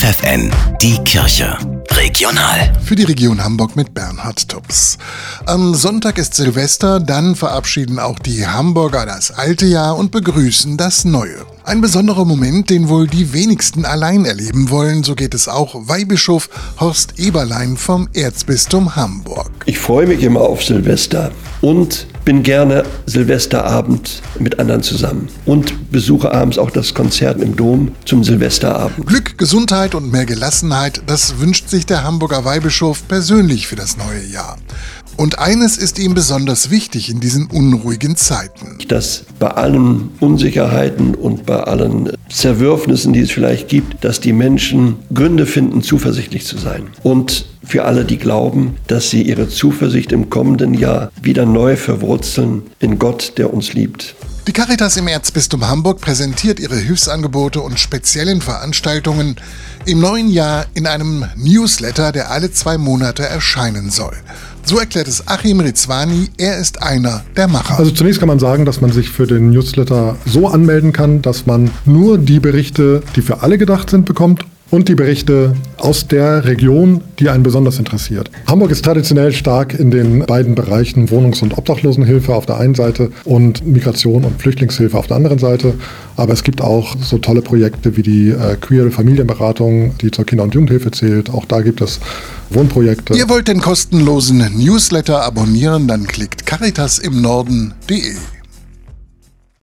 FFN, die Kirche. Regional. Für die Region Hamburg mit Bernhard Tubbs. Am Sonntag ist Silvester, dann verabschieden auch die Hamburger das alte Jahr und begrüßen das neue. Ein besonderer Moment, den wohl die wenigsten allein erleben wollen, so geht es auch Weihbischof Horst Eberlein vom Erzbistum Hamburg. Ich freue mich immer auf Silvester und bin gerne Silvesterabend mit anderen zusammen und besuche abends auch das Konzert im Dom zum Silvesterabend. Glück, Gesundheit und mehr Gelassenheit, das wünscht sich der Hamburger Weihbischof persönlich für das neue Jahr. Und eines ist ihm besonders wichtig in diesen unruhigen Zeiten. Dass bei allen Unsicherheiten und bei allen Zerwürfnissen, die es vielleicht gibt, dass die Menschen Gründe finden, zuversichtlich zu sein. Und für alle, die glauben, dass sie ihre Zuversicht im kommenden Jahr wieder neu verwurzeln in Gott, der uns liebt. Die Caritas im Erzbistum Hamburg präsentiert ihre Hilfsangebote und speziellen Veranstaltungen im neuen Jahr in einem Newsletter, der alle zwei Monate erscheinen soll. So erklärt es Achim Rizwani, er ist einer der Macher. Also zunächst kann man sagen, dass man sich für den Newsletter so anmelden kann, dass man nur die Berichte, die für alle gedacht sind, bekommt und die Berichte aus der Region, die einen besonders interessiert. Hamburg ist traditionell stark in den beiden Bereichen Wohnungs- und Obdachlosenhilfe auf der einen Seite und Migration und Flüchtlingshilfe auf der anderen Seite. Aber es gibt auch so tolle Projekte wie die äh, Queer Familienberatung, die zur Kinder- und Jugendhilfe zählt. Auch da gibt es Wohnprojekte. Ihr wollt den kostenlosen Newsletter abonnieren, dann klickt caritas im Norden.de.